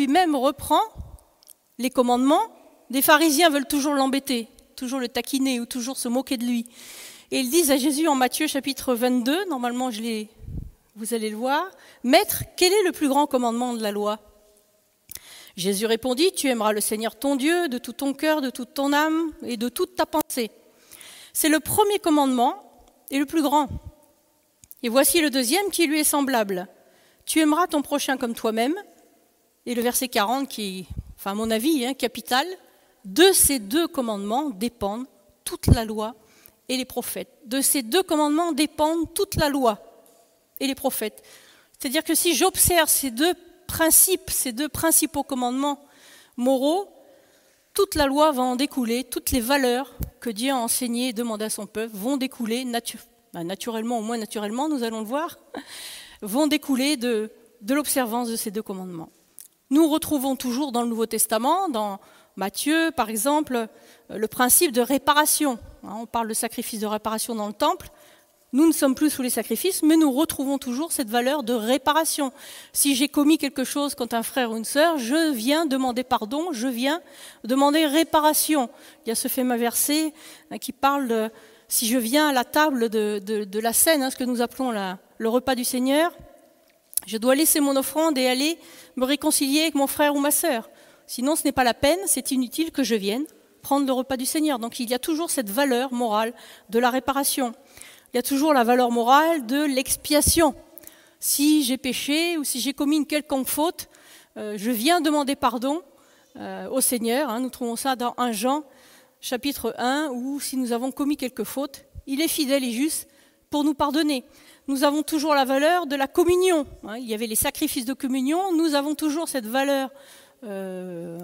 lui-même reprend les commandements. Des pharisiens veulent toujours l'embêter, toujours le taquiner ou toujours se moquer de lui. Et ils disent à Jésus en Matthieu chapitre 22, normalement je l'ai, vous allez le voir, Maître, quel est le plus grand commandement de la loi? Jésus répondit, Tu aimeras le Seigneur ton Dieu de tout ton cœur, de toute ton âme et de toute ta pensée. C'est le premier commandement et le plus grand. Et voici le deuxième qui lui est semblable. Tu aimeras ton prochain comme toi-même. Et le verset 40 qui, à mon avis, hein, capital, de ces deux commandements dépendent toute la loi et les prophètes. De ces deux commandements dépendent toute la loi et les prophètes. C'est-à-dire que si j'observe ces deux principes, ces deux principaux commandements moraux, toute la loi va en découler, toutes les valeurs que Dieu a enseignées et demandées à son peuple vont découler ben, naturellement, au moins naturellement, nous allons le voir, vont découler de l'observance de ces deux commandements. Nous retrouvons toujours dans le Nouveau Testament, dans Matthieu par exemple, le principe de réparation. Hein, on parle de sacrifice de réparation dans le temple. Nous ne sommes plus sous les sacrifices, mais nous retrouvons toujours cette valeur de réparation. Si j'ai commis quelque chose contre un frère ou une sœur, je viens demander pardon, je viens demander réparation. Il y a ce fameux verset hein, qui parle de si je viens à la table de, la scène, hein, ce que nous appelons le repas du Seigneur, je dois laisser mon offrande et aller me réconcilier avec mon frère ou ma sœur. Sinon, ce n'est pas la peine, c'est inutile que je vienne prendre le repas du Seigneur. Donc il y a toujours cette valeur morale de la réparation il y a toujours la valeur morale de l'expiation. Si j'ai péché ou si j'ai commis une quelconque faute, euh, je viens demander pardon euh, au Seigneur. Hein. nous trouvons ça dans 1 Jean chapitre 1, où si nous avons commis quelque faute, il est fidèle et juste pour nous pardonner. Nous avons toujours la valeur de la communion. Hein. il y avait les sacrifices de communion. Nous avons toujours cette valeur euh,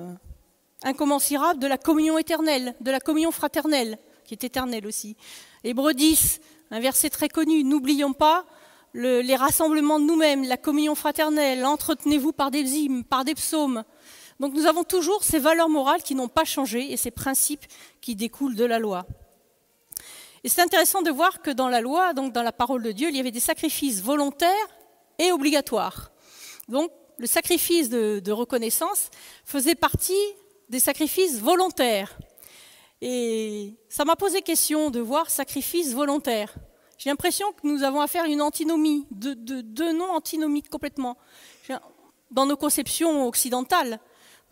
incommensurable de la communion éternelle, de la communion fraternelle, qui est éternelle aussi. Hébreux 10, un verset très connu, n'oublions pas les rassemblements de nous-mêmes, la communion fraternelle, entretenez-vous par des hymnes, par des psaumes. Donc nous avons toujours ces valeurs morales qui n'ont pas changé et ces principes qui découlent de la loi. Et c'est intéressant de voir que dans la loi, donc dans la parole de Dieu, il y avait des sacrifices volontaires et obligatoires. Donc le sacrifice de, reconnaissance faisait partie des sacrifices volontaires. Et ça m'a posé question de voir sacrifice volontaire. J'ai l'impression que nous avons affaire à une antinomie, deux de, de noms antinomiques complètement. Dans nos conceptions occidentales,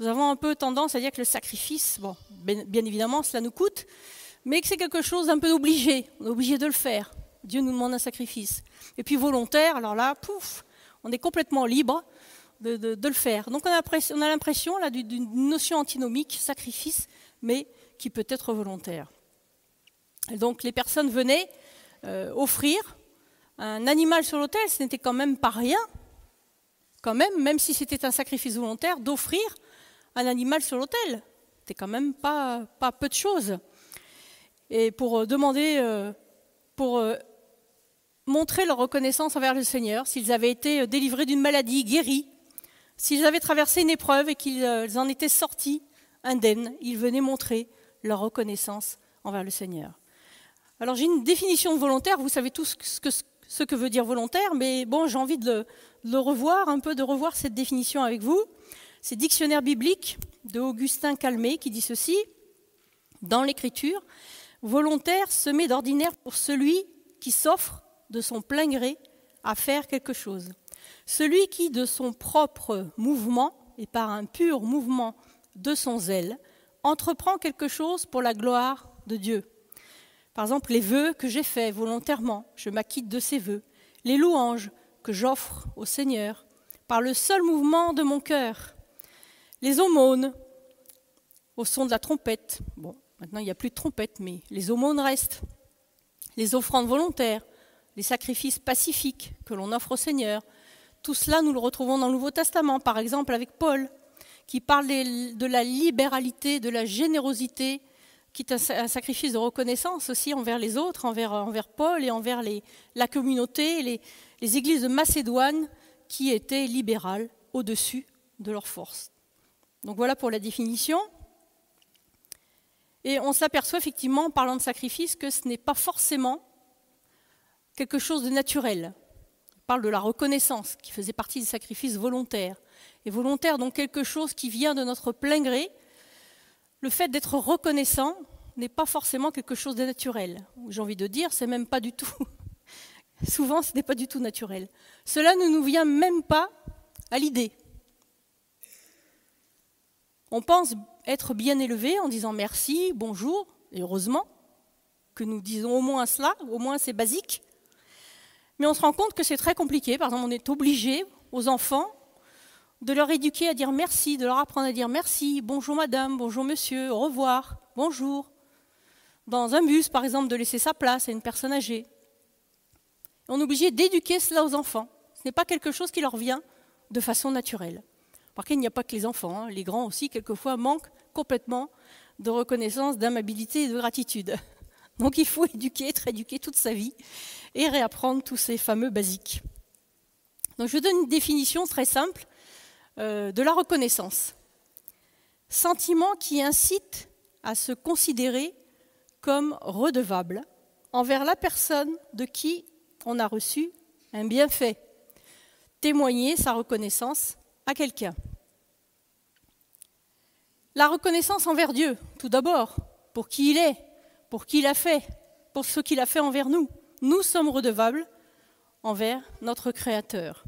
nous avons un peu tendance à dire que le sacrifice, bon, bien évidemment, cela nous coûte, mais que c'est quelque chose d'un peu obligé. On est obligé de le faire. Dieu nous demande un sacrifice. Et puis volontaire, alors là, pouf, on est complètement libre de, le faire. Donc on a l'impression d'une notion antinomique, sacrifice, mais qui peut être volontaire. Donc les personnes venaient euh, offrir un animal sur l'autel, ce n'était quand même pas rien, quand même, même si c'était un sacrifice volontaire, d'offrir un animal sur l'autel. C'était quand même pas peu de choses. Et pour euh, demander, euh, pour montrer leur reconnaissance envers le Seigneur, s'ils avaient été délivrés d'une maladie, guéris, s'ils avaient traversé une épreuve et qu'ils en étaient sortis indemnes, ils venaient montrer leur reconnaissance envers le Seigneur. Alors j'ai une définition de volontaire, vous savez tous ce que, veut dire volontaire, mais bon, j'ai envie de le, revoir, un peu de revoir cette définition avec vous. C'est Dictionnaire biblique de Augustin Calmé qui dit ceci, dans l'Écriture, volontaire se met d'ordinaire pour celui qui s'offre de son plein gré à faire quelque chose. Celui qui, de son propre mouvement et par un pur mouvement de son zèle, entreprend quelque chose pour la gloire de Dieu. Par exemple, les vœux que j'ai faits volontairement, je m'acquitte de ces vœux. Les louanges que j'offre au Seigneur par le seul mouvement de mon cœur. Les aumônes au son de la trompette. Bon, maintenant il n'y a plus de trompette, mais les aumônes restent. Les offrandes volontaires, les sacrifices pacifiques que l'on offre au Seigneur. Tout cela, nous le retrouvons dans le Nouveau Testament, par exemple avec Paul qui parle de la libéralité, de la générosité, qui est un sacrifice de reconnaissance aussi envers les autres, envers, Paul et envers la communauté, les, les églises de Macédoine qui étaient libérales au-dessus de leurs forces. Donc voilà pour la définition. Et on s'aperçoit effectivement, en parlant de sacrifice, que ce n'est pas forcément quelque chose de naturel. On parle de la reconnaissance, qui faisait partie des sacrifices volontaires. et volontaire, donc quelque chose qui vient de notre plein gré, le fait d'être reconnaissant n'est pas forcément quelque chose de naturel. J'ai envie de dire, c'est même pas du tout. Souvent, ce n'est pas du tout naturel. Cela ne nous vient même pas à l'idée. On pense être bien élevé en disant merci, bonjour, et heureusement que nous disons au moins cela, au moins c'est basique. Mais on se rend compte que c'est très compliqué. Par exemple, on est obligé aux enfants de leur éduquer à dire merci, de leur apprendre à dire merci, bonjour madame, bonjour monsieur, au revoir, bonjour. Dans un bus, par exemple, de laisser sa place à une personne âgée. On est obligé d'éduquer cela aux enfants. Ce n'est pas quelque chose qui leur vient de façon naturelle. Contre, il n'y a pas que les enfants, hein. les grands aussi, quelquefois, manquent complètement de reconnaissance, d'amabilité et de gratitude. Donc il faut éduquer, être éduqué toute sa vie et réapprendre tous ces fameux basiques. Donc je donne une définition très simple euh, de la reconnaissance. Sentiment qui incite à se considérer comme redevable envers la personne de qui on a reçu un bienfait. Témoigner sa reconnaissance à quelqu'un. La reconnaissance envers Dieu, tout d'abord, pour qui il est, pour qui il a fait, pour ce qu'il a fait envers nous. Nous sommes redevables envers notre Créateur.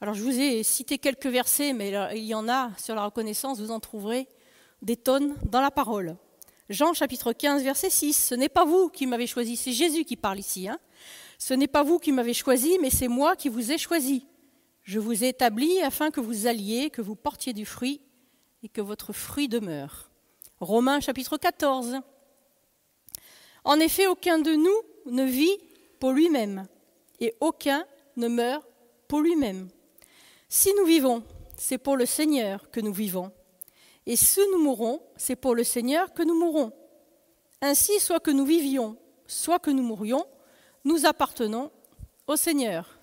Alors je vous ai cité quelques versets, mais il y en a sur la reconnaissance, vous en trouverez des tonnes dans la parole. Jean chapitre 15, verset 6, ce n'est pas vous qui m'avez choisi, c'est Jésus qui parle ici. Hein. Ce n'est pas vous qui m'avez choisi, mais c'est moi qui vous ai choisi. Je vous ai établi afin que vous alliez, que vous portiez du fruit et que votre fruit demeure. Romains chapitre 14. En effet, aucun de nous ne vit pour lui-même et aucun ne meurt pour lui-même. Si nous vivons, c'est pour le Seigneur que nous vivons. Et si nous mourons, c'est pour le Seigneur que nous mourrons. Ainsi, soit que nous vivions, soit que nous mourions, nous appartenons au Seigneur.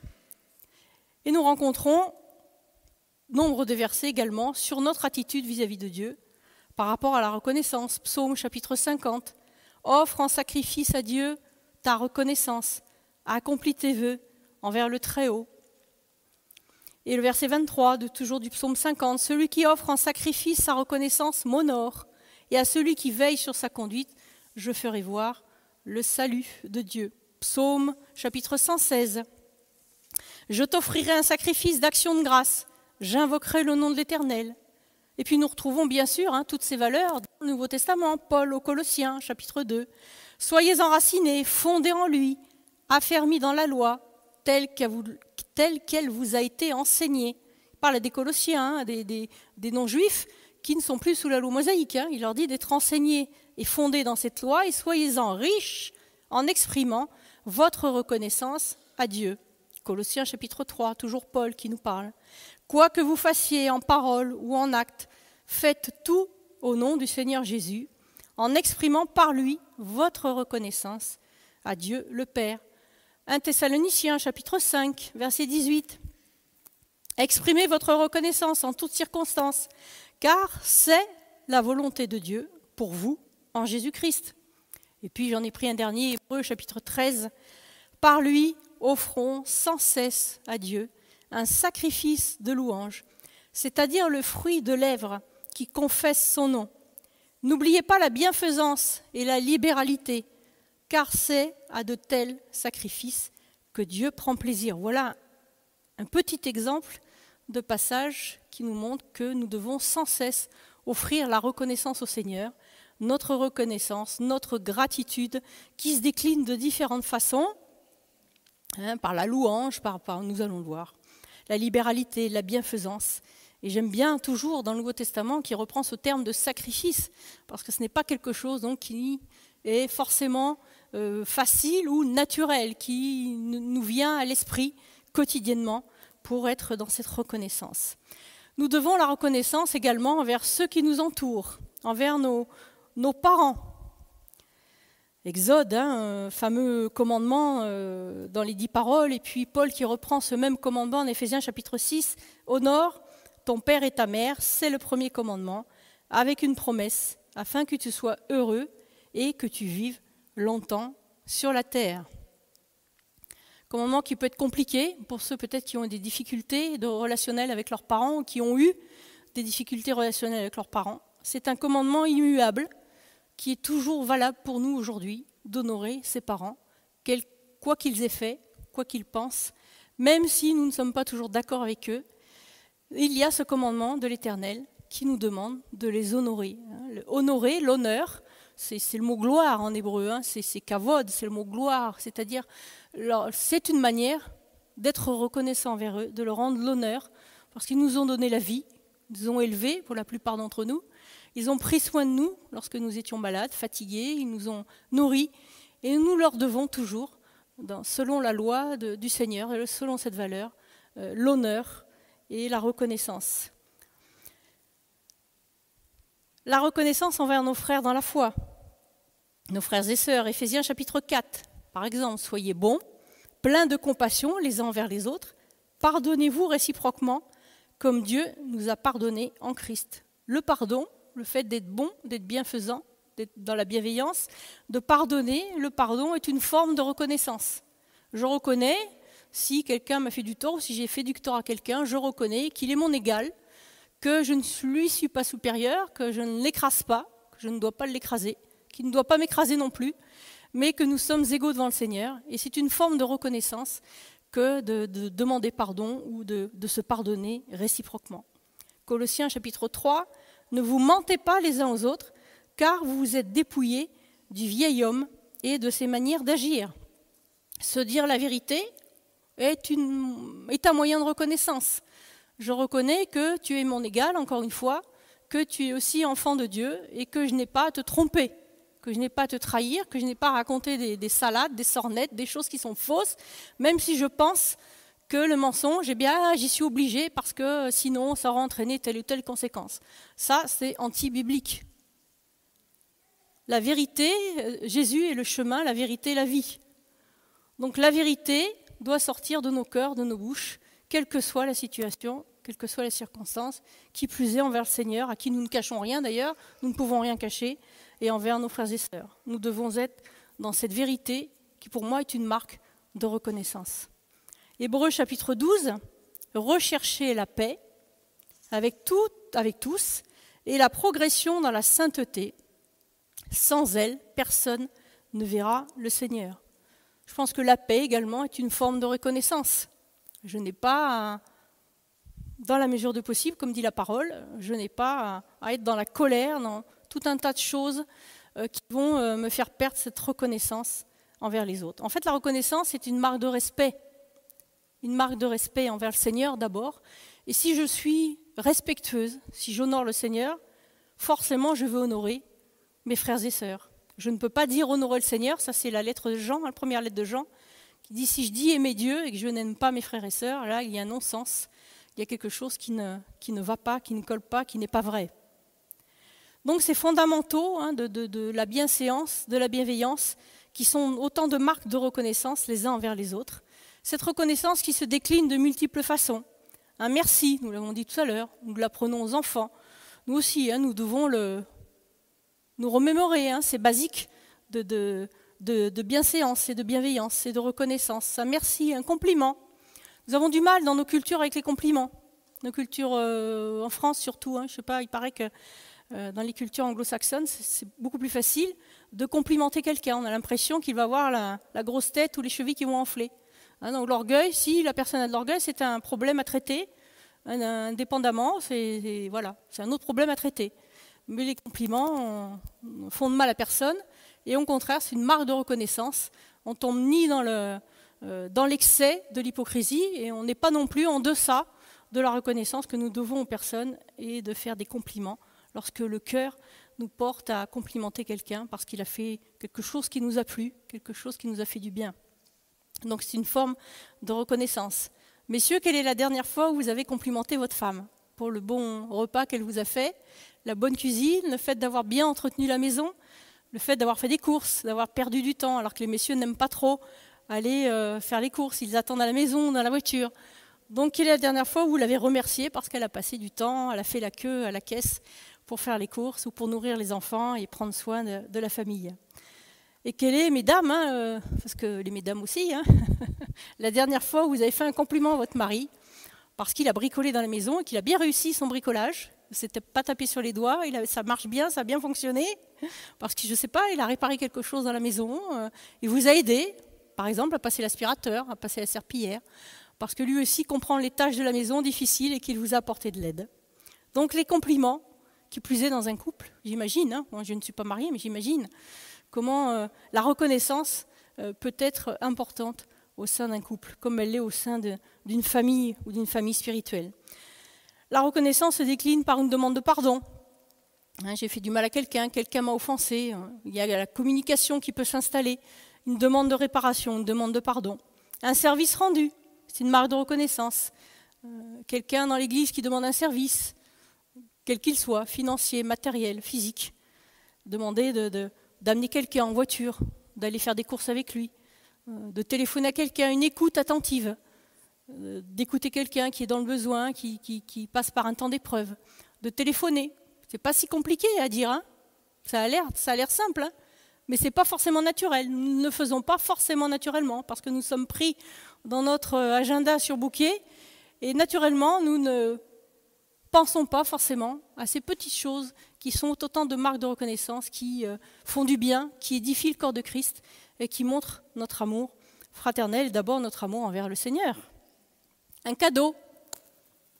Et nous rencontrons nombre de versets également sur notre attitude vis-à-vis de Dieu par rapport à la reconnaissance. Psaume chapitre 50. Offre en sacrifice à Dieu ta reconnaissance, accomplis tes vœux envers le Très-Haut. Et le verset 23 de toujours du psaume 50, celui qui offre en sacrifice sa reconnaissance m'honore, et à celui qui veille sur sa conduite, je ferai voir le salut de Dieu. Psaume chapitre 116. Je t'offrirai un sacrifice d'action de grâce, j'invoquerai le nom de l'Éternel. Et puis nous retrouvons bien sûr hein, toutes ces valeurs dans le Nouveau Testament, Paul aux Colossiens, chapitre 2. Soyez enracinés, fondés en lui, affermis dans la loi, telle qu'elle vous a été enseignée. Il parle des Colossiens, hein, des, non-juifs, qui ne sont plus sous la loi mosaïque. Hein. Il leur dit d'être enseignés et fondés dans cette loi, et soyez-en riches en exprimant votre reconnaissance à Dieu. Colossiens chapitre 3, toujours Paul qui nous parle. Quoi que vous fassiez en parole ou en acte, faites tout au nom du Seigneur Jésus, en exprimant par lui votre reconnaissance à Dieu le Père 1 Thessaloniciens chapitre 5, verset 18. Exprimez votre reconnaissance en toutes circonstances, car c'est la volonté de Dieu pour vous en Jésus-Christ. Et puis j'en ai pris un dernier, Hébreu chapitre 13. Par lui, offrons sans cesse à Dieu un sacrifice de louange, c'est-à-dire le fruit de lèvres qui confesse son nom. N'oubliez pas la bienfaisance et la libéralité car c'est à de tels sacrifices que Dieu prend plaisir. Voilà un petit exemple de passage qui nous montre que nous devons sans cesse offrir la reconnaissance au Seigneur, notre reconnaissance, notre gratitude, qui se décline de différentes façons, hein, par la louange, par, nous allons le voir, la libéralité, la bienfaisance. Et j'aime bien toujours dans le Nouveau Testament qui reprend ce terme de sacrifice, parce que ce n'est pas quelque chose donc, qui est forcément euh, facile ou naturel qui nous vient à l'esprit quotidiennement pour être dans cette reconnaissance. Nous devons la reconnaissance également envers ceux qui nous entourent, envers nos parents. Exode, hein, fameux commandement euh, dans les dix paroles, et puis Paul qui reprend ce même commandement en Éphésiens chapitre 6, Honore ton père et ta mère, c'est le premier commandement, avec une promesse, afin que tu sois heureux et que tu vives longtemps sur la terre. commandement qui peut être compliqué pour ceux peut-être qui ont des difficultés relationnelles avec leurs parents ou qui ont eu des difficultés relationnelles avec leurs parents. C'est un commandement immuable qui est toujours valable pour nous aujourd'hui, d'honorer ses parents, quoi qu'ils aient fait, quoi qu'ils pensent, même si nous ne sommes pas toujours d'accord avec eux. Il y a ce commandement de l'Éternel qui nous demande de les honorer. Honorer, l'honneur, c'est le mot gloire en hébreu, hein. c'est kavod, c'est le mot gloire, c'est-à-dire c'est une manière d'être reconnaissant envers eux, de leur rendre l'honneur, parce qu'ils nous ont donné la vie, ils nous ont élevés pour la plupart d'entre nous, ils ont pris soin de nous lorsque nous étions malades, fatigués, ils nous ont nourris, et nous leur devons toujours, selon la loi du Seigneur et selon cette valeur, euh, l'honneur et la reconnaissance. La reconnaissance envers nos frères dans la foi, nos frères et sœurs, Éphésiens chapitre 4, par exemple, soyez bons, pleins de compassion les uns envers les autres, pardonnez-vous réciproquement, comme Dieu nous a pardonné en Christ. Le pardon, le fait d'être bon, d'être bienfaisant, d'être dans la bienveillance, de pardonner, le pardon est une forme de reconnaissance. Je reconnais, si quelqu'un m'a fait du tort ou si j'ai fait du tort à quelqu'un, je reconnais qu'il est mon égal, que je ne lui suis pas supérieur, que je ne l'écrase pas, que je ne dois pas l'écraser, qu'il ne doit pas m'écraser non plus, mais que nous sommes égaux devant le Seigneur. Et c'est une forme de reconnaissance que de, demander pardon ou de, de se pardonner réciproquement. Colossiens chapitre 3, ne vous mentez pas les uns aux autres, car vous vous êtes dépouillés du vieil homme et de ses manières d'agir. Se dire la vérité est, un moyen de reconnaissance. Je reconnais que tu es mon égal, encore une fois, que tu es aussi enfant de Dieu et que je n'ai pas à te tromper, que je n'ai pas à te trahir, que je n'ai pas à raconter des, salades, des sornettes, des choses qui sont fausses, même si je pense que le mensonge, eh bien, j'y suis obligé parce que sinon, ça aura entraîné telle ou telle conséquence. Ça, c'est anti-biblique. La vérité, euh, Jésus est le chemin, la vérité, la vie. Donc la vérité doit sortir de nos cœurs, de nos bouches, quelle que soit la situation, quelles que soient les circonstances, qui plus est envers le Seigneur, à qui nous ne cachons rien d'ailleurs, nous ne pouvons rien cacher, et envers nos frères et sœurs. Nous devons être dans cette vérité qui pour moi est une marque de reconnaissance. Hébreu chapitre 12, rechercher la paix avec, tout, avec tous et la progression dans la sainteté. Sans elle, personne ne verra le Seigneur. Je pense que la paix également est une forme de reconnaissance. Je n'ai pas, dans la mesure de possible, comme dit la parole, je n'ai pas à être dans la colère, dans tout un tas de choses euh, qui vont euh, me faire perdre cette reconnaissance envers les autres. En fait, la reconnaissance est une marque de respect, une marque de respect envers le Seigneur d'abord. Et si je suis respectueuse, si j'honore le Seigneur, forcément je veux honorer mes frères et sœurs. Je ne peux pas dire honorer le Seigneur, ça c'est la lettre de Jean, la première lettre de Jean, qui dit si je dis aimer Dieu et que je n'aime pas mes frères et sœurs, là il y a un non-sens, il y a quelque chose qui ne, va pas, qui ne colle pas, qui n'est pas vrai. Donc c'est fondamentaux hein, de, de, la bienséance, de la bienveillance, qui sont autant de marques de reconnaissance les uns envers les autres. Cette reconnaissance qui se décline de multiples façons. Un merci, nous l'avons dit tout à l'heure, nous l'apprenons aux enfants. Nous aussi, hein, nous devons nous remémorer, hein, c'est basique de, bienséance et de bienveillance et de reconnaissance. Un merci, un compliment. Nous avons du mal dans nos cultures avec les compliments. Nos cultures euh, en France surtout, je ne sais pas, il paraît que euh, dans les cultures anglo-saxonnes, c'est beaucoup plus facile de complimenter quelqu'un. On a l'impression qu'il va avoir la, grosse tête ou les chevilles qui vont enfler. Donc l'orgueil, si la personne a de l'orgueil, c'est un problème à traiter, indépendamment, c'est voilà, c'est un autre problème à traiter. Mais les compliments font de mal à personne, et au contraire, c'est une marque de reconnaissance. On tombe ni dans le euh, dans l'excès de l'hypocrisie, et on n'est pas non plus en deçà de la reconnaissance que nous devons aux personnes et de faire des compliments lorsque le cœur nous porte à complimenter quelqu'un parce qu'il a fait quelque chose qui nous a plu, quelque chose qui nous a fait du bien. Donc c'est une forme de reconnaissance. Messieurs, quelle est la dernière fois où vous avez complimenté votre femme? Pour le bon repas qu'elle vous a fait, la bonne cuisine, le fait d'avoir bien entretenu la maison, le fait d'avoir fait des courses, d'avoir perdu du temps, alors que les messieurs n'aiment pas trop aller euh, faire les courses, ils attendent à la maison, dans la voiture. Donc, quelle est la dernière fois où vous l'avez remerciée parce qu'elle a passé du temps, elle a fait la queue à la caisse pour faire les courses ou pour nourrir les enfants et prendre soin de, la famille? Et quelle est, mesdames, hein, euh, parce que les mesdames aussi, hein, la dernière fois où vous avez fait un compliment à votre mari, parce qu'il a bricolé dans la maison et qu'il a bien réussi son bricolage, s'était pas tapé sur les doigts, il ça marche bien, ça a bien fonctionné, parce que je ne sais pas, il a réparé quelque chose dans la maison, euh, il vous a aidé, par exemple, à passer l'aspirateur, à passer la serpillière, parce que lui aussi comprend les tâches de la maison difficiles et qu'il vous a apporté de l'aide. Donc les compliments, qui plus est dans un couple, j'imagine, hein, moi je ne suis pas mariée, mais j'imagine comment euh, la reconnaissance euh, peut être importante au sein d'un couple, comme elle l'est au sein d'une famille ou d'une famille spirituelle. La reconnaissance se décline par une demande de pardon. Hein, j'ai fait du mal à quelqu'un, quelqu'un m'a offensé. Hein. Il y a la communication qui peut s'installer, une demande de réparation, une demande de pardon. Un service rendu, c'est une marque de reconnaissance. Euh, quelqu'un dans l'église qui demande un service, quel qu'il soit, financier, matériel, physique. Demander de, quelqu'un en voiture, d'aller faire des courses avec lui, euh, de téléphoner à quelqu'un, une écoute attentive, euh, d'écouter quelqu'un qui est dans le besoin, qui, passe par un temps d'épreuve, de téléphoner. C'est pas si compliqué à dire, hein ça a l'air, simple, hein mais c'est pas forcément naturel. Nous ne le faisons pas forcément naturellement parce que nous sommes pris dans notre agenda sur bouquet et naturellement nous ne pensons pas forcément à ces petites choses qui sont autant de marques de reconnaissance, qui euh, font du bien, qui édifient le corps de Christ et qui montrent notre amour fraternel, d'abord notre amour envers le Seigneur. Un cadeau.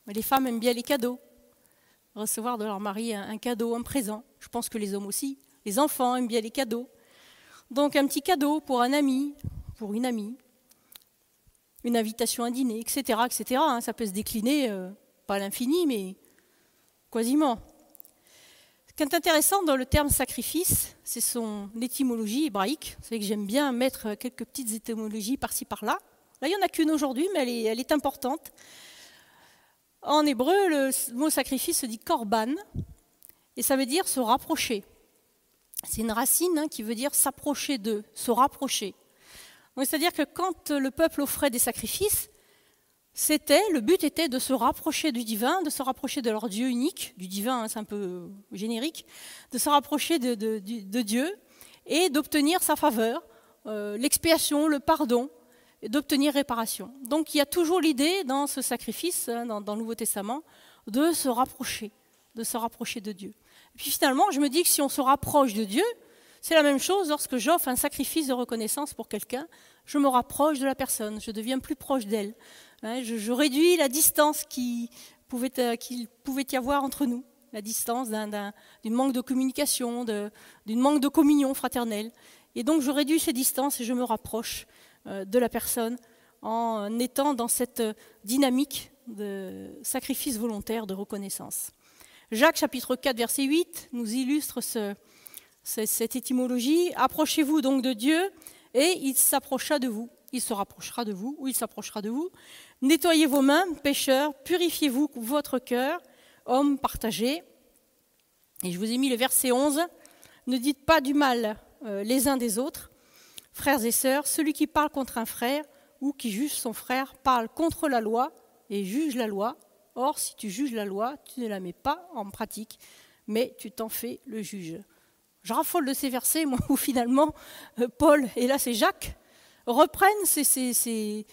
Les femmes aiment bien les cadeaux. Recevoir de leur mari un cadeau, un présent. Je pense que les hommes aussi. Les enfants aiment bien les cadeaux. Donc un petit cadeau pour un ami, pour une amie, une invitation à dîner, etc. etc. Hein. Ça peut se décliner, euh, pas à l'infini, mais quasiment. Ce qui est intéressant dans le terme sacrifice, c'est son étymologie hébraïque. Vous savez que j'aime bien mettre quelques petites étymologies par-ci par-là. Là, il n'y en a qu'une aujourd'hui, mais elle est, importante. En hébreu, le mot sacrifice se dit korban, et ça veut dire se rapprocher. C'est une racine hein, qui veut dire s'approcher d'eux, se rapprocher. C'est-à-dire que quand le peuple offrait des sacrifices, c'était, le but était de se rapprocher du divin, de se rapprocher de leur Dieu unique, du divin, hein, c'est un peu générique, de se rapprocher de, Dieu et d'obtenir sa faveur, euh, l'expiation, le pardon, d'obtenir réparation. Donc il y a toujours l'idée dans ce sacrifice, hein, dans, dans, le Nouveau Testament, de se rapprocher, de se rapprocher de Dieu. Et puis finalement, je me dis que si on se rapproche de Dieu, c'est la même chose lorsque j'offre un sacrifice de reconnaissance pour quelqu'un, je me rapproche de la personne, je deviens plus proche d'elle. Hein, je, réduis la distance qu'il pouvait, euh, pouvait, y avoir entre nous, la distance d'une manque de communication, d'une manque de communion fraternelle. Et donc je réduis ces distances et je me rapproche euh, de la personne en étant dans cette euh, dynamique de sacrifice volontaire de reconnaissance. Jacques chapitre 4 verset 8 nous illustre cette étymologie. Approchez-vous donc de Dieu et il s'approchera de vous. Il se rapprochera de vous ou il s'approchera de vous. Nettoyez vos mains, pécheurs, purifiez-vous votre cœur, hommes partagés. Et je vous ai mis le verset 11. Ne dites pas du mal euh, les uns des autres. Frères et sœurs, celui qui parle contre un frère ou qui juge son frère parle contre la loi et juge la loi. Or, si tu juges la loi, tu ne la mets pas en pratique, mais tu t'en fais le juge. Je raffole de ces versets, moi, où finalement euh, Paul, et là c'est Jacques, reprennent ces,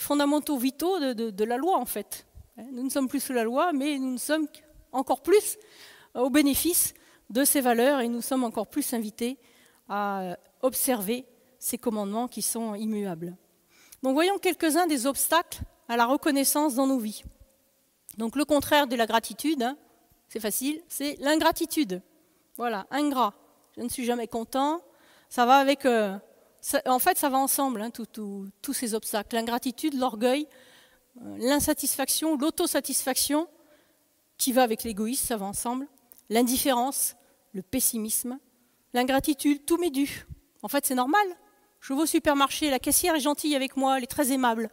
fondamentaux vitaux de, la loi, en fait. Nous ne sommes plus sous la loi, mais nous ne sommes encore plus au bénéfice de ces valeurs et nous sommes encore plus invités à observer ces commandements qui sont immuables. Donc voyons quelques-uns des obstacles à la reconnaissance dans nos vies. Donc le contraire de la gratitude, hein, c'est facile, c'est l'ingratitude. Voilà, ingrat. Je ne suis jamais content. Ça va avec. Euh, en fait, ça va ensemble, hein, tous ces obstacles. L'ingratitude, l'orgueil, euh, l'insatisfaction, l'autosatisfaction, qui va avec l'égoïsme, ça va ensemble. L'indifférence, le pessimisme, l'ingratitude, tout m'est dû. En fait, c'est normal. Je vais au supermarché, la caissière est gentille avec moi, elle est très aimable.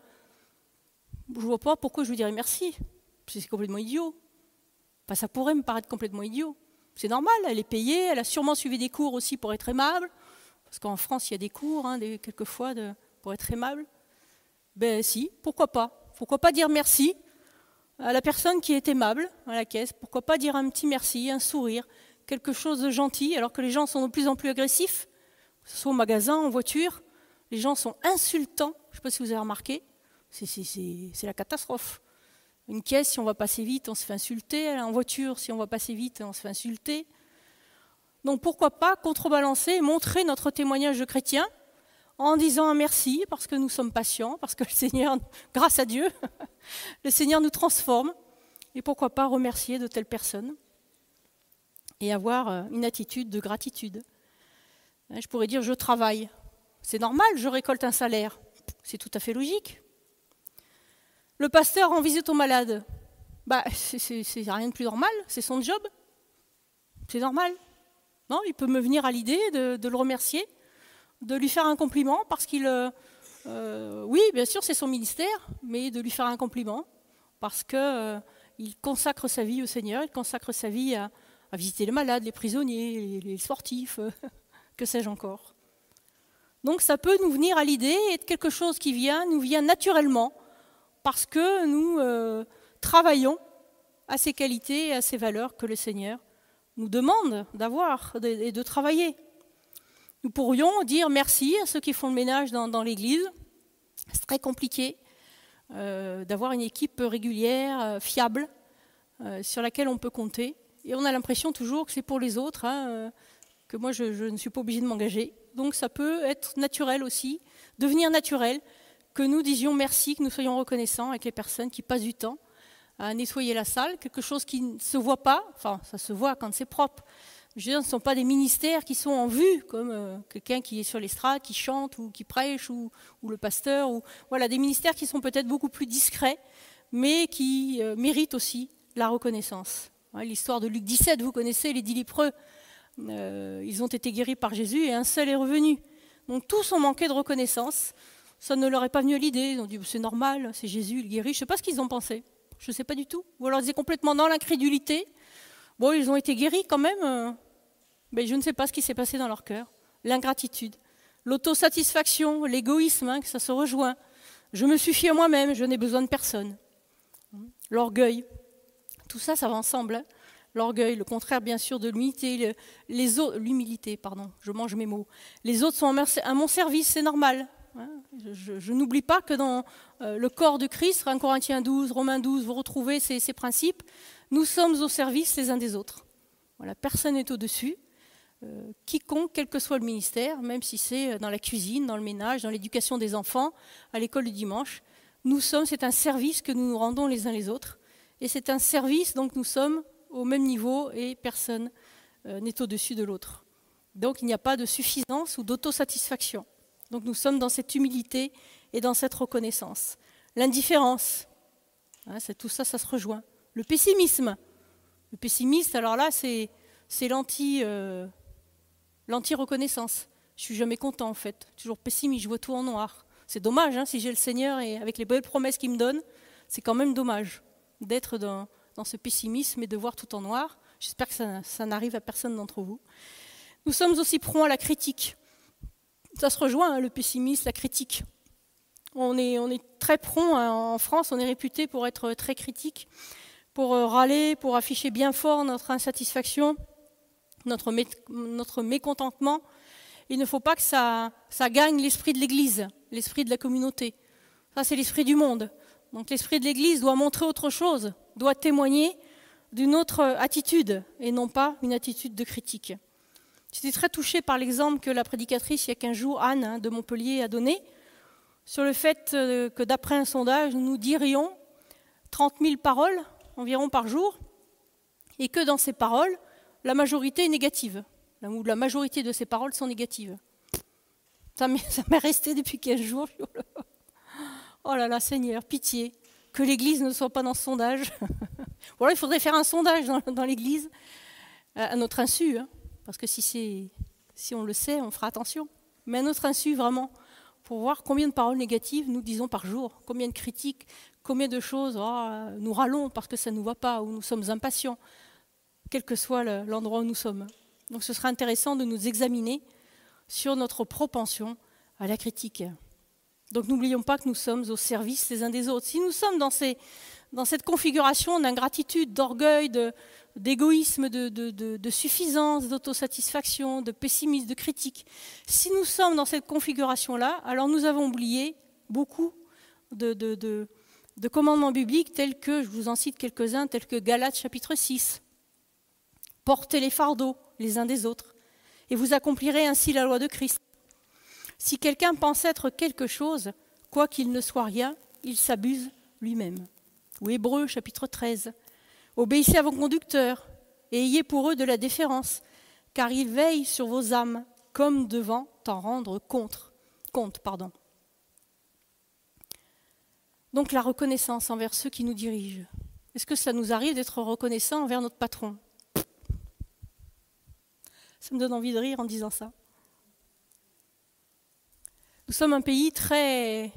Je ne vois pas pourquoi je lui dirais merci c'est complètement idiot. ça pourrait me paraître complètement idiot. C'est normal, elle est payée, elle a sûrement suivi des cours aussi pour être aimable, parce qu'en France, il y a des cours, hein, quelquefois, de, pour être aimable. Ben si, pourquoi pas Pourquoi pas dire merci à la personne qui est aimable à la caisse Pourquoi pas dire un petit merci, un sourire, quelque chose de gentil, alors que les gens sont de plus en plus agressifs soit au magasin, en voiture, les gens sont insultants. Je ne sais pas si vous avez remarqué. C'est la catastrophe. Une caisse, si on va passer vite, on se fait insulter. En voiture, si on va passer vite, on se fait insulter. Donc pourquoi pas contrebalancer montrer notre témoignage de chrétien en disant un merci parce que nous sommes patients, parce que le Seigneur, grâce à Dieu, le Seigneur nous transforme. Et pourquoi pas remercier de telles personnes et avoir euh, une attitude de gratitude. Hein, je pourrais dire je travaille. C'est normal, je récolte un salaire. C'est tout à fait logique. Le pasteur en visite aux malades. Bah, c'est rien de plus normal, c'est son job. C'est normal. Non, il peut me venir à l'idée de, le remercier, de lui faire un compliment parce qu'il. Euh, euh, oui, bien sûr, c'est son ministère, mais de lui faire un compliment parce qu'il consacre sa vie au Seigneur, il consacre sa vie à, visiter les malades, les prisonniers, les, sportifs, que sais-je encore. Donc ça peut nous venir à l'idée et quelque chose qui vient, nous vient naturellement, parce que nous euh, travaillons à ces qualités et à ces valeurs que le Seigneur nous demande d'avoir et de travailler. Nous pourrions dire merci à ceux qui font le ménage dans, l'Église. C'est très compliqué euh, d'avoir une équipe régulière, euh, fiable, sur laquelle on peut compter. Et on a l'impression toujours que c'est pour les autres, hein, que moi je, ne suis pas obligée de m'engager. Donc ça peut être naturel aussi, devenir naturel, que nous disions merci, que nous soyons reconnaissants avec les personnes qui passent du temps à nettoyer la salle, quelque chose qui ne se voit pas, enfin ça se voit quand c'est propre. Je veux dire, ce ne sont pas des ministères qui sont en vue, comme euh, quelqu'un qui est sur l'estrade, qui chante ou qui prêche, ou, le pasteur, voilà, des ministères qui sont peut-être beaucoup plus discrets, mais qui euh, méritent aussi la reconnaissance. L'histoire de Luc 17, vous connaissez les dix lépreux. Euh, ils ont été guéris par Jésus et un seul est revenu. Donc tous ont manqué de reconnaissance. Ça ne leur est pas venu à l'idée. Ils ont dit c'est normal, c'est Jésus, il guérit. Je ne sais pas ce qu'ils ont pensé. Je ne sais pas du tout. Ou alors ils étaient complètement dans l'incrédulité. Bon, ils ont été guéris quand même. Euh, mais je ne sais pas ce qui s'est passé dans leur cœur. L'ingratitude, l'autosatisfaction, l'égoïsme, hein, que ça se rejoint. Je me suffis à moi-même, je n'ai besoin de personne. L'orgueil, tout ça, ça va ensemble. Hein. L'orgueil, le contraire bien sûr de l'humilité, les autres, l'humilité, pardon, je mange mes mots. Les autres sont à mon service, c'est normal. Hein. Je, n'oublie pas que dans euh, le corps de Christ, 1 Corinthiens 12, Romains 12, vous retrouvez ces, principes. Nous sommes au service les uns des autres. Voilà, personne n'est au-dessus. Euh, quiconque, quel que soit le ministère, même si c'est dans la cuisine, dans le ménage, dans l'éducation des enfants, à l'école du dimanche, nous sommes, c'est un service que nous nous rendons les uns les autres. Et c'est un service, donc nous sommes au même niveau et personne euh, n'est au-dessus de l'autre. Donc il n'y a pas de suffisance ou d'autosatisfaction. Donc nous sommes dans cette humilité et dans cette reconnaissance. L'indifférence, hein, tout ça, ça se rejoint. Le pessimisme. Le pessimiste, alors là, c'est, euh, l'anti-reconnaissance. Je suis jamais content en fait, toujours pessimiste, je vois tout en noir. C'est dommage, hein, si j'ai le Seigneur et avec les belles promesses qu'il me donne, c'est quand même dommage d'être dans, ce pessimisme et de voir tout en noir. J'espère que ça, n'arrive à personne d'entre vous. Nous sommes aussi prompts à la critique. Ça se rejoint, hein, le pessimisme, la critique. On est, très prompt hein, en France, on est réputé pour être très critique, pour euh, râler, pour afficher bien fort notre insatisfaction, notre, notre mécontentement. Il ne faut pas que ça, ça gagne l'esprit de l'Église, l'esprit de la communauté. Ça, c'est l'esprit du monde. Donc l'esprit de l'Église doit montrer autre chose, doit témoigner d'une autre attitude et non pas une attitude de critique. J'étais très touchée par l'exemple que la prédicatrice, il y a 15 jours, Anne hein, de Montpellier, a donné sur le fait euh, que d'après un sondage, nous dirions 30 000 paroles environ par jour et que dans ces paroles, la majorité est négative, ou la majorité de ces paroles sont négatives. Ça m'est resté depuis 15 jours. Oh là là, Seigneur, pitié, que l'Église ne soit pas dans ce sondage. il faudrait faire un sondage dans, l'Église, à notre insu, hein, parce que si, on le sait, on fera attention. Mais à notre insu, vraiment, pour voir combien de paroles négatives nous disons par jour, combien de critiques, combien de choses oh, nous râlons parce que ça ne nous va pas, ou nous sommes impatients, quel que soit l'endroit où nous sommes. Donc ce sera intéressant de nous examiner sur notre propension à la critique. Donc n'oublions pas que nous sommes au service les uns des autres. Si nous sommes dans ces, dans cette configuration d'ingratitude, d'orgueil, d'égoïsme, de, suffisance, d'autosatisfaction, de pessimisme, de critique, si nous sommes dans cette configuration-là, alors nous avons oublié beaucoup de commandements bibliques tels que, je vous en cite quelques-uns, tels que Galates chapitre 6. Portez les fardeaux les uns des autres, et vous accomplirez ainsi la loi de Christ. Si quelqu'un pense être quelque chose, quoi qu'il ne soit rien, il s'abuse lui-même. Ou Hébreu chapitre 13. Obéissez à vos conducteurs et ayez pour eux de la déférence, car ils veillent sur vos âmes comme devant en rendre compte. compte pardon. Donc la reconnaissance envers ceux qui nous dirigent. Est-ce que ça nous arrive d'être reconnaissant envers notre patron? Ça me donne envie de rire en disant ça. Nous sommes un pays très,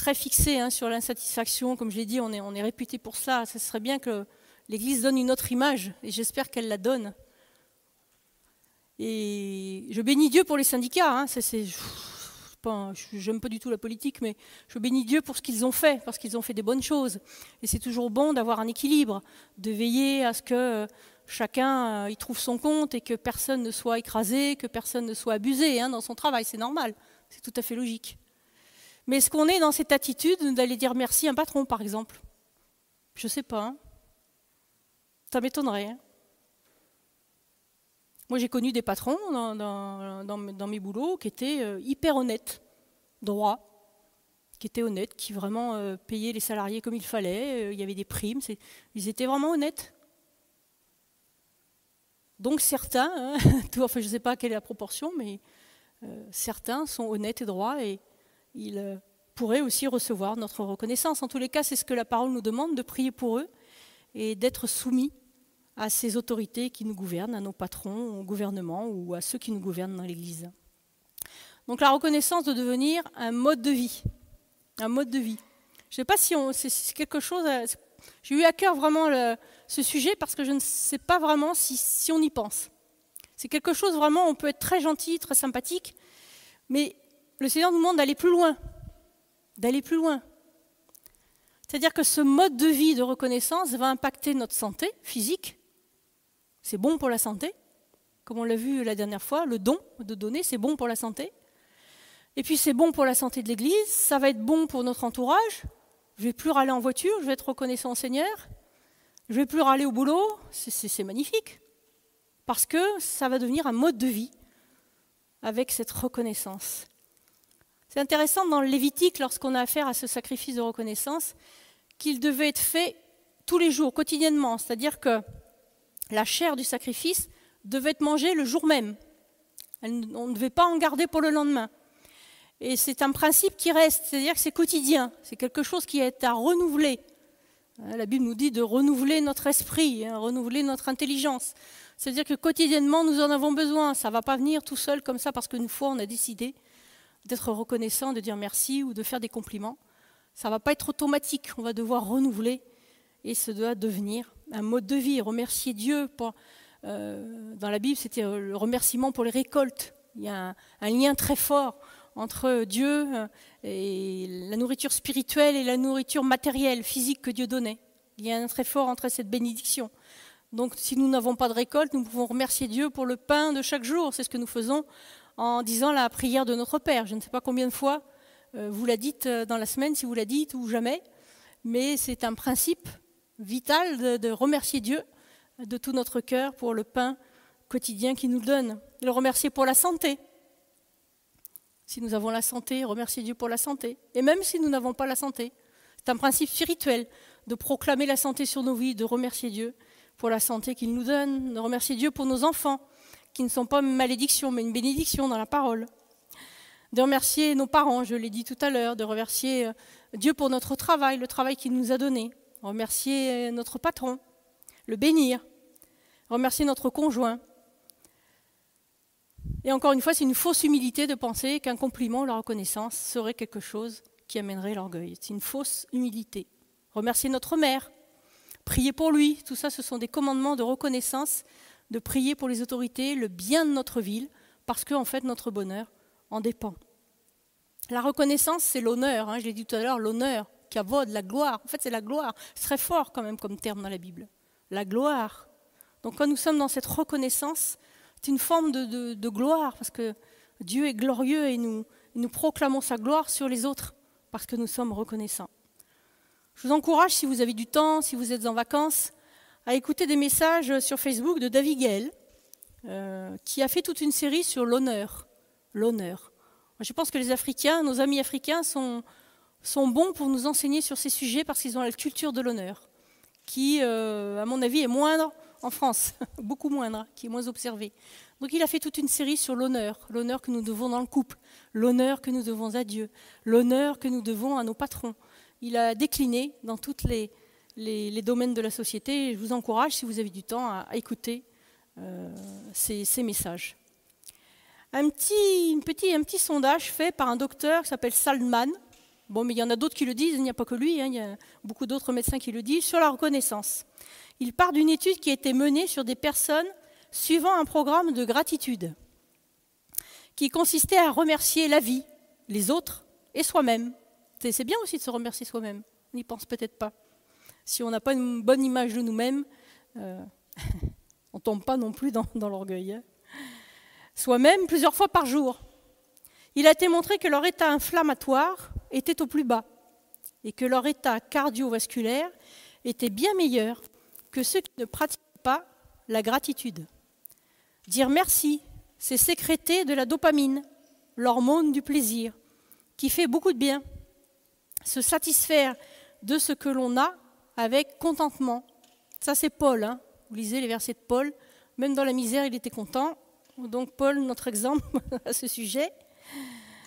très fixé hein, sur l'insatisfaction. Comme je l'ai dit, on est, réputé pour ça. Ce serait bien que l'Église donne une autre image, et j'espère qu'elle la donne. Et je bénis Dieu pour les syndicats. Hein, c'est, j'aime pas du tout la politique, mais je bénis Dieu pour ce qu'ils ont fait, parce qu'ils ont fait des bonnes choses. Et c'est toujours bon d'avoir un équilibre, de veiller à ce que euh, chacun euh, y trouve son compte et que personne ne soit écrasé, que personne ne soit abusé hein, dans son travail. C'est normal, c'est tout à fait logique. Mais est-ce qu'on est dans cette attitude d'aller dire merci à un patron, par exemple? Je ne sais pas. Hein. Ça m'étonnerait. Hein. Moi, j'ai connu des patrons dans, mes boulots qui étaient euh, hyper honnêtes, droits, qui étaient honnêtes, qui vraiment euh, payaient les salariés comme il fallait. Euh, il y avait des primes. Ils étaient vraiment honnêtes. Donc certains, hein, enfin, je ne sais pas quelle est la proportion, mais certains sont honnêtes et droits et ils pourraient aussi recevoir notre reconnaissance. En tous les cas, c'est ce que la parole nous demande, de prier pour eux et d'être soumis à ces autorités qui nous gouvernent, à nos patrons, au gouvernement ou à ceux qui nous gouvernent dans l'Église. Donc la reconnaissance de devenir un mode de vie. Un mode de vie. Je ne sais pas si c'est quelque chose... Euh, j'ai eu à cœur vraiment ce sujet parce que je ne sais pas vraiment si, si on y pense. C'est quelque chose vraiment, on peut être très gentil, très sympathique, mais le Seigneur nous demande d'aller plus loin. D'aller plus loin. C'est-à-dire que ce mode de vie de reconnaissance va impacter notre santé physique, c'est bon pour la santé. Comme on l'a vu la dernière fois, le don de donner, c'est bon pour la santé. Et puis c'est bon pour la santé de l'Église, ça va être bon pour notre entourage. Je vais plus râler en voiture, je vais être reconnaissant au Seigneur. Je vais plus râler au boulot, c'est magnifique. Parce que ça va devenir un mode de vie avec cette reconnaissance. C'est intéressant dans le Lévitique, lorsqu'on a affaire à ce sacrifice de reconnaissance, qu'il devait être fait tous les jours, quotidiennement. C'est-à-dire que la chair du sacrifice devait être mangée le jour même. on ne devait pas en garder pour le lendemain. Et c'est un principe qui reste, c'est-à-dire que c'est quotidien, c'est quelque chose qui est à renouveler. Hein, la Bible nous dit de renouveler notre esprit, hein, renouveler notre intelligence. C'est-à-dire que quotidiennement, nous en avons besoin. Ça ne va pas venir tout seul comme ça parce qu'une fois, on a décidé d'être reconnaissant, de dire merci ou de faire des compliments. Ça ne va pas être automatique. On va devoir renouveler et ce doit devenir un mode de vie. Remercier Dieu euh, dans la Bible, c'était le remerciement pour les récoltes. Il y a un, lien très fort entre Dieu euh, et la nourriture spirituelle et la nourriture matérielle, physique que Dieu donnait. Il y a un très fort entre cette bénédiction. Donc si nous n'avons pas de récolte, nous pouvons remercier Dieu pour le pain de chaque jour. C'est ce que nous faisons en disant la prière de notre Père. Je ne sais pas combien de fois euh, vous la dites dans la semaine, si vous la dites ou jamais, mais c'est un principe vital de, remercier Dieu de tout notre cœur pour le pain quotidien qu'il nous donne. De le remercier pour la santé. Si nous avons la santé, remercier Dieu pour la santé. Et même si nous n'avons pas la santé, c'est un principe spirituel de proclamer la santé sur nos vies, de remercier Dieu pour la santé qu'il nous donne, de remercier Dieu pour nos enfants, qui ne sont pas une malédiction, mais une bénédiction dans la parole. De remercier nos parents, je l'ai dit tout à l'heure, de remercier euh, Dieu pour notre travail, le travail qu'il nous a donné remercier notre patron, le bénir, remercier notre conjoint. Et encore une fois, c'est une fausse humilité de penser qu'un compliment ou la reconnaissance serait quelque chose qui amènerait l'orgueil. C'est une fausse humilité. Remercier notre mère, prier pour lui, tout ça, ce sont des commandements de reconnaissance, de prier pour les autorités, le bien de notre ville, parce que en fait notre bonheur en dépend. La reconnaissance, c'est l'honneur, hein, je l'ai dit tout à l'heure, l'honneur kavod, la gloire. En fait, c'est la gloire. C'est très fort quand même comme terme dans la Bible. La gloire. Donc quand nous sommes dans cette reconnaissance, c'est une forme de, gloire, parce que Dieu est glorieux et nous, nous proclamons sa gloire sur les autres, parce que nous sommes reconnaissants. Je vous encourage, si vous avez du temps, si vous êtes en vacances, à écouter des messages sur Facebook de David Gale, euh, qui a fait toute une série sur l'honneur. L'honneur. Je pense que les Africains, nos amis africains, sont, sont bons pour nous enseigner sur ces sujets parce qu'ils ont la culture de l'honneur, qui, euh, à mon avis, est moindre en France, beaucoup moindre, qui est moins observée. Donc il a fait toute une série sur l'honneur, l'honneur que nous devons dans le couple, l'honneur que nous devons à Dieu, l'honneur que nous devons à nos patrons. Il a décliné dans tous les, les, domaines de la société. je vous encourage, si vous avez du temps, à, écouter euh, ces, messages. Un petit, une un petit sondage fait par un docteur qui s'appelle Salman, Bon, mais il y en a d'autres qui le disent, il n'y a pas que lui, hein, il y a beaucoup d'autres médecins qui le disent, sur la reconnaissance. Il part d'une étude qui a été menée sur des personnes suivant un programme de gratitude, qui consistait à remercier la vie, les autres et soi-même. C'est bien aussi de se remercier soi-même, on n'y pense peut-être pas. Si on n'a pas une bonne image de nous-mêmes, euh, on ne tombe pas non plus dans, l'orgueil. Hein. Soi-même plusieurs fois par jour. Il a été montré que leur état inflammatoire était au plus bas et que leur état cardiovasculaire était bien meilleur que ceux qui ne pratiquent pas la gratitude. Dire merci, c'est sécréter de la dopamine, l'hormone du plaisir, qui fait beaucoup de bien. Se satisfaire de ce que l'on a avec contentement. Ça, c'est Paul. Hein. Vous lisez les versets de Paul. Même dans la misère, il était content. Donc, Paul, notre exemple à ce sujet.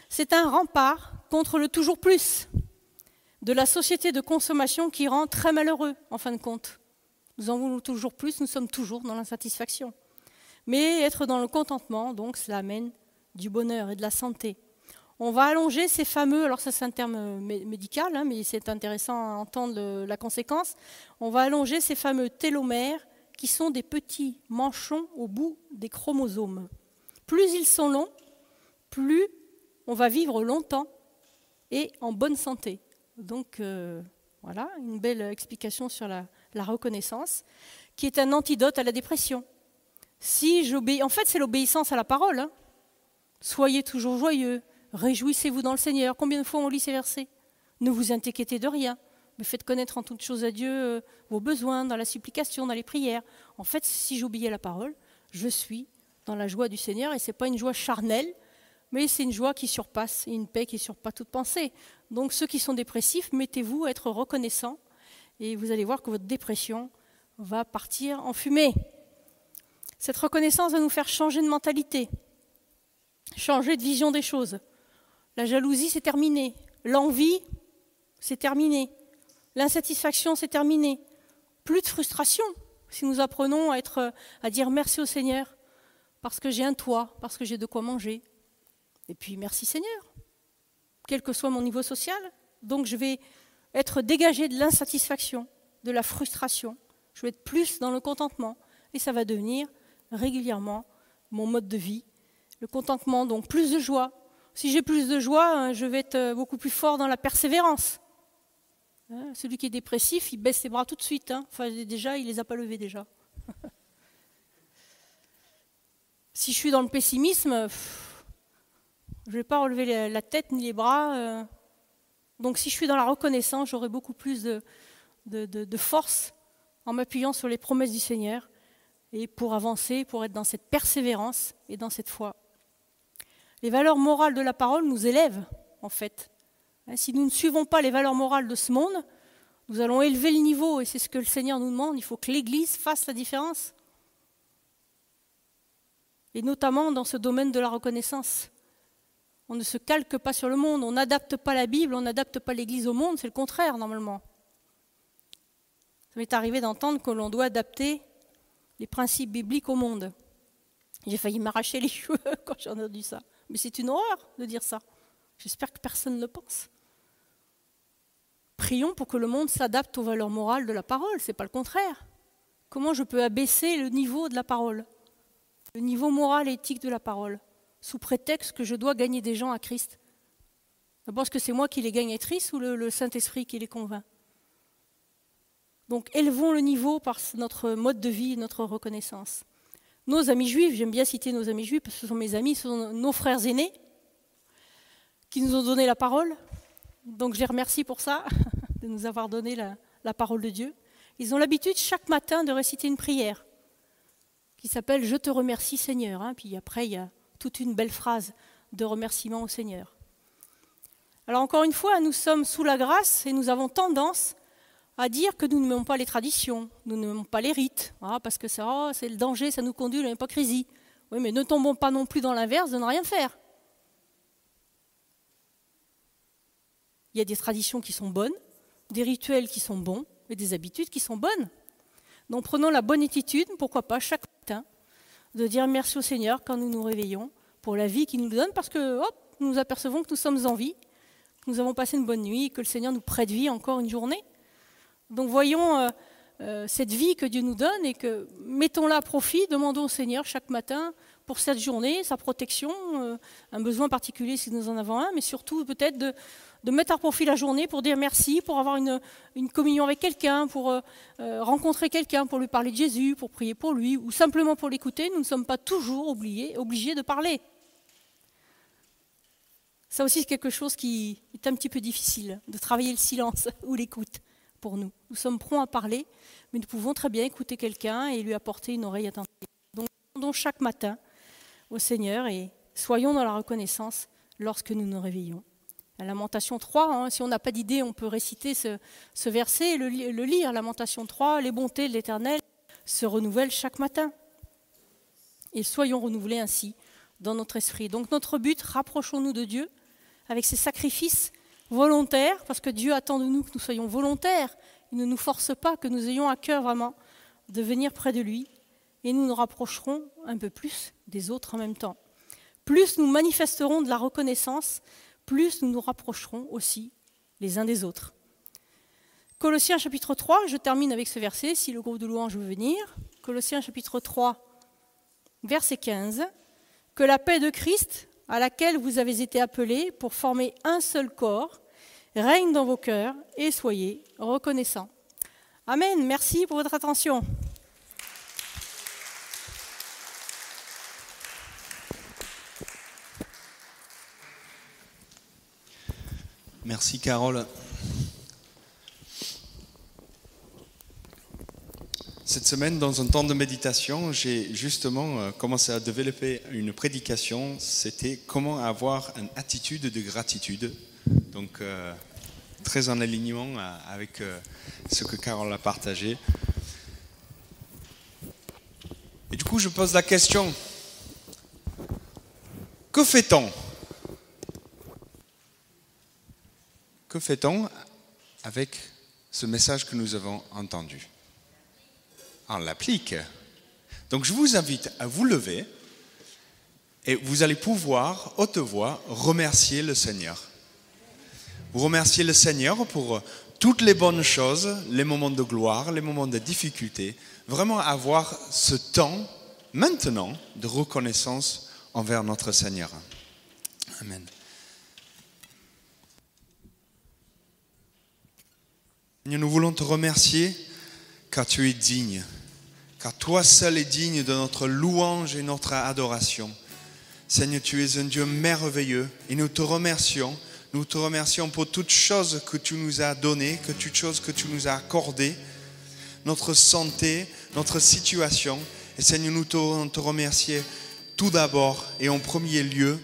C'est un rempart contre le toujours plus de la société de consommation qui rend très malheureux, en fin de compte. Nous en voulons toujours plus, nous sommes toujours dans l'insatisfaction. Mais être dans le contentement, donc, cela amène du bonheur et de la santé. On va allonger ces fameux, alors ça c'est un terme médical, hein, mais c'est intéressant à entendre la conséquence, on va allonger ces fameux télomères qui sont des petits manchons au bout des chromosomes. Plus ils sont longs, plus on va vivre longtemps et en bonne santé. Donc euh, voilà, une belle explication sur la, reconnaissance, qui est un antidote à la dépression. Si j'obéis, en fait, c'est l'obéissance à la parole. Hein. Soyez toujours joyeux, réjouissez-vous dans le Seigneur. Combien de fois on lit ces versets Ne vous inquiétez de rien, mais faites connaître en toutes choses à Dieu euh, vos besoins, dans la supplication, dans les prières. En fait, si à la parole, je suis dans la joie du Seigneur, et ce n'est pas une joie charnelle, mais c'est une joie qui surpasse une paix qui surpasse toute pensée. Donc ceux qui sont dépressifs, mettez-vous à être reconnaissants et vous allez voir que votre dépression va partir en fumée. Cette reconnaissance va nous faire changer de mentalité, changer de vision des choses. La jalousie, c'est terminé. L'envie, c'est terminé. L'insatisfaction, c'est terminé. Plus de frustration si nous apprenons à, être, à dire merci au Seigneur parce que j'ai un toit, parce que j'ai de quoi manger, et puis merci Seigneur, quel que soit mon niveau social. Donc je vais être dégagé de l'insatisfaction, de la frustration. Je vais être plus dans le contentement. Et ça va devenir régulièrement mon mode de vie. Le contentement, donc plus de joie. Si j'ai plus de joie, hein, je vais être euh, beaucoup plus fort dans la persévérance. Hein, celui qui est dépressif, il baisse ses bras tout de suite. Hein. Enfin, déjà, il ne les a pas levés déjà. si je suis dans le pessimisme, je ne vais pas relever la tête ni les bras. Euh. Donc si je suis dans la reconnaissance, j'aurai beaucoup plus de, de, force en m'appuyant sur les promesses du Seigneur et pour avancer, pour être dans cette persévérance et dans cette foi. Les valeurs morales de la parole nous élèvent, en fait. Hein, si nous ne suivons pas les valeurs morales de ce monde, nous allons élever le niveau, et c'est ce que le Seigneur nous demande. Il faut que l'Église fasse la différence. Et notamment dans ce domaine de la reconnaissance. On ne se calque pas sur le monde, on n'adapte pas la Bible, on n'adapte pas l'Église au monde, c'est le contraire normalement. Ça m'est arrivé d'entendre que l'on doit adapter les principes bibliques au monde. J'ai failli m'arracher les cheveux quand j'ai entendu ça. Mais c'est une horreur de dire ça. J'espère que personne ne le pense. Prions pour que le monde s'adapte aux valeurs morales de la parole, c'est pas le contraire. Comment je peux abaisser le niveau de la parole, le niveau moral et éthique de la parole sous prétexte que je dois gagner des gens à Christ? D'abord, est-ce que c'est moi qui les gagnatrice ou le, Saint-Esprit qui les convainc? Donc, élevons le niveau par notre mode de vie, notre reconnaissance. Nos amis juifs, j'aime bien citer nos amis juifs parce que ce sont mes amis, ce sont nos frères aînés qui nous ont donné la parole. Donc, je les remercie pour ça, de nous avoir donné la, parole de Dieu. Ils ont l'habitude chaque matin de réciter une prière qui s'appelle Je te remercie Seigneur. Hein. Puis après, il y a toute une belle phrase de remerciement au Seigneur. Alors encore une fois, nous sommes sous la grâce et nous avons tendance à dire que nous n'aimons pas les traditions, nous n'aimons pas les rites, ah, parce que c'est le danger, ça nous conduit à l'hypocrisie. Oui, mais ne tombons pas non plus dans l'inverse de ne rien faire. Il y a des traditions qui sont bonnes, des rituels qui sont bons et des habitudes qui sont bonnes. Donc prenons la bonne attitude, pourquoi pas chaque matin, de dire merci au Seigneur quand nous nous réveillons pour la vie qu'il nous donne, parce que hop, nous apercevons que nous sommes en vie nous avons passé une bonne nuit, que le Seigneur nous prête vie encore une journée. Donc voyons euh, euh, cette vie que Dieu nous donne et que mettons-la à profit, demandons au Seigneur chaque matin pour cette journée, sa protection, euh, un besoin particulier si nous en avons un, mais surtout peut-être de, mettre à profit la journée pour dire merci, pour avoir une, communion avec quelqu'un, pour rencontrer quelqu'un, pour lui parler de Jésus, pour prier pour lui, ou simplement pour l'écouter. Nous ne sommes pas toujours obligés, obligés de parler. Ça aussi, c'est quelque chose qui est un petit peu difficile, de travailler le silence ou l'écoute nous. Sommes prompts à parler, mais nous pouvons très bien écouter quelqu'un et lui apporter une oreille attentive. Donc, demandons chaque matin au Seigneur et soyons dans la reconnaissance lorsque nous nous réveillons. La Lamentation 3, hein, si on n'a pas d'idée, on peut réciter ce, verset et le, le lire. Lamentation 3, les bontés de l'Éternel se renouvellent chaque matin. Et soyons renouvelés ainsi dans notre esprit. Donc notre but, rapprochons-nous de Dieu, avec ces sacrifices volontaires, parce que Dieu attend de nous que nous soyons volontaires. Il ne nous force pas, que nous ayons à cœur vraiment de venir près de lui, et nous nous rapprocherons un peu plus des autres en même temps. Plus nous manifesterons de la reconnaissance, plus nous nous rapprocherons aussi les uns des autres. Colossiens chapitre 3, je termine avec ce verset, si le groupe de louanges veut venir. Colossiens chapitre 3, verset 15. Que la paix de Christ, à laquelle vous avez été appelés pour former un seul corps, règne dans vos cœurs et soyez reconnaissants. Amen. Merci pour votre attention. Merci Carole. Cette semaine, dans un temps de méditation, j'ai justement euh, commencé à développer une prédication. C'était comment avoir une attitude de gratitude. Donc, euh, très en alignement euh, avec ce que Carole a partagé. Et du coup, je pose la question, que fait-on? Que fait-on avec ce message que nous avons entendu? On l'applique. Donc je vous invite à vous lever et vous allez pouvoir, haute voix, remercier le Seigneur. Vous remerciez le Seigneur pour toutes les bonnes choses, les moments de gloire, les moments de difficulté. Vraiment avoir ce temps maintenant de reconnaissance envers notre Seigneur. Amen. Nous voulons te remercier car tu es digne, car toi seul es digne de notre louange et notre adoration. Seigneur, tu es un Dieu merveilleux et nous te remercions. Nous te remercions pour toutes choses que tu nous as données, que toutes choses que tu nous as accordées, notre santé, notre situation. Et Seigneur, nous te, remercions tout d'abord et en premier lieu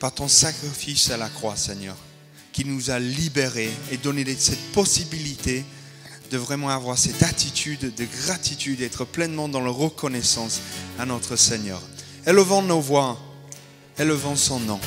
par ton sacrifice à la croix, Seigneur, qui nous a libérés et donné cette possibilité de vraiment avoir cette attitude de gratitude, d'être pleinement dans la reconnaissance à notre Seigneur. Élevons nos voix, élevons son nom.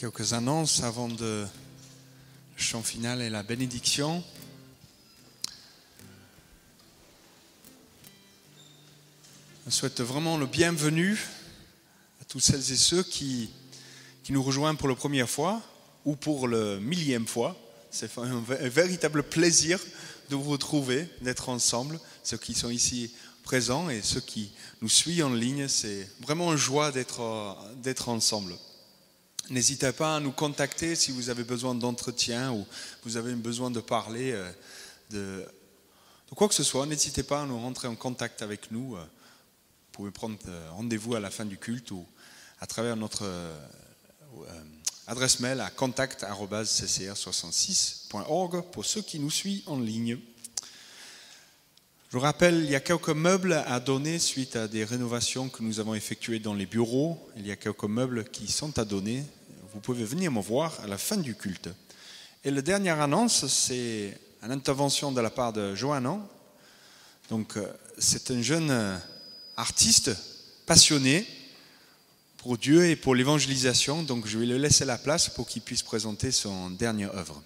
Quelques annonces avant le chant final et la bénédiction. Je souhaite vraiment le bienvenu à toutes celles et ceux qui, qui nous rejoignent pour la première fois ou pour le millième fois. C'est un, vé- un véritable plaisir de vous retrouver, d'être ensemble, ceux qui sont ici présents et ceux qui nous suivent en ligne. C'est vraiment une joie d'être ensemble. N'hésitez pas à nous contacter si vous avez besoin d'entretien ou vous avez besoin de parler euh, de, quoi que ce soit. N'hésitez pas à nous rentrer en contact avec nous. euh, Vous pouvez prendre euh, rendez-vous à la fin du culte ou à travers notre adresse mail à contact.ccr66.org pour ceux qui nous suivent en ligne. Je vous rappelle, il y a quelques meubles à donner suite à des rénovations que nous avons effectuées dans les bureaux. Il y a quelques meubles qui sont à donner. Vous pouvez venir me voir à la fin du culte. Et la dernière annonce, c'est une intervention de la part de Johannan. Donc, euh, c'est un jeune euh, artiste passionné pour Dieu et pour l'évangélisation. Donc, je vais lui laisser la place pour qu'il puisse présenter son dernière œuvre.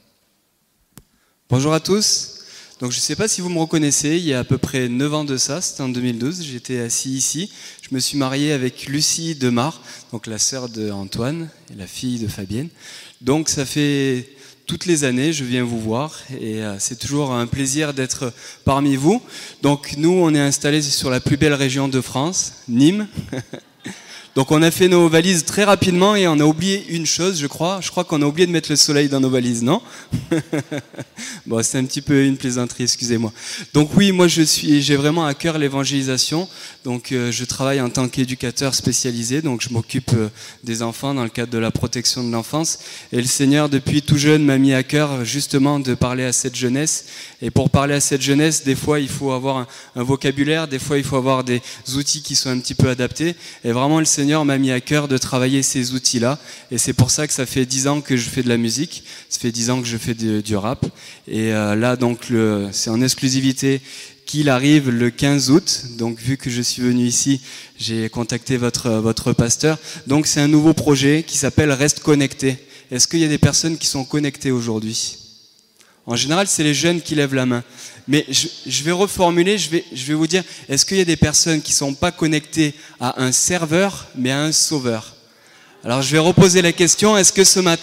Bonjour à tous. Donc je ne sais pas si vous me reconnaissez, il y a à peu près 9 ans de ça, c'était en 2012, j'étais assis ici. Je me suis marié avec Lucie Demar, donc la sœur d'Antoine et la fille de Fabienne. Donc ça fait toutes les années, je viens vous voir et euh, c'est toujours un plaisir d'être parmi vous. Donc nous, on est installés sur la plus belle région de France, Nîmes. Donc on a fait nos valises très rapidement et on a oublié une chose, je crois. Je crois qu'on a oublié de mettre le soleil dans nos valises, non? Bon, c'est un petit peu une plaisanterie, excusez-moi. Donc oui, moi je suis, j'ai vraiment à cœur l'évangélisation. Donc euh, je travaille en tant qu'éducateur spécialisé. Donc je m'occupe euh, des enfants dans le cadre de la protection de l'enfance. Et le Seigneur, depuis tout jeune, m'a mis à cœur justement de parler à cette jeunesse. Et pour parler à cette jeunesse, des fois il faut avoir un, vocabulaire, des fois il faut avoir des outils qui sont un petit peu adaptés. Et vraiment le Seigneur m'a mis à cœur de travailler ces outils-là. Et c'est pour ça que ça fait dix ans que je fais de la musique. Ça fait dix ans que je fais du rap. Et euh, là, donc, c'est en exclusivité qu'il arrive le 15 août. Donc, vu que je suis venu ici, j'ai contacté votre, votre pasteur. Donc, c'est un nouveau projet qui s'appelle Reste connecté. Est-ce qu'il y a des personnes qui sont connectées aujourd'hui? En général, c'est les jeunes qui lèvent la main. Mais je, vais reformuler, je vais vous dire, est-ce qu'il y a des personnes qui ne sont pas connectées à un serveur, mais à un sauveur? Alors je vais reposer la question, est-ce que ce matin,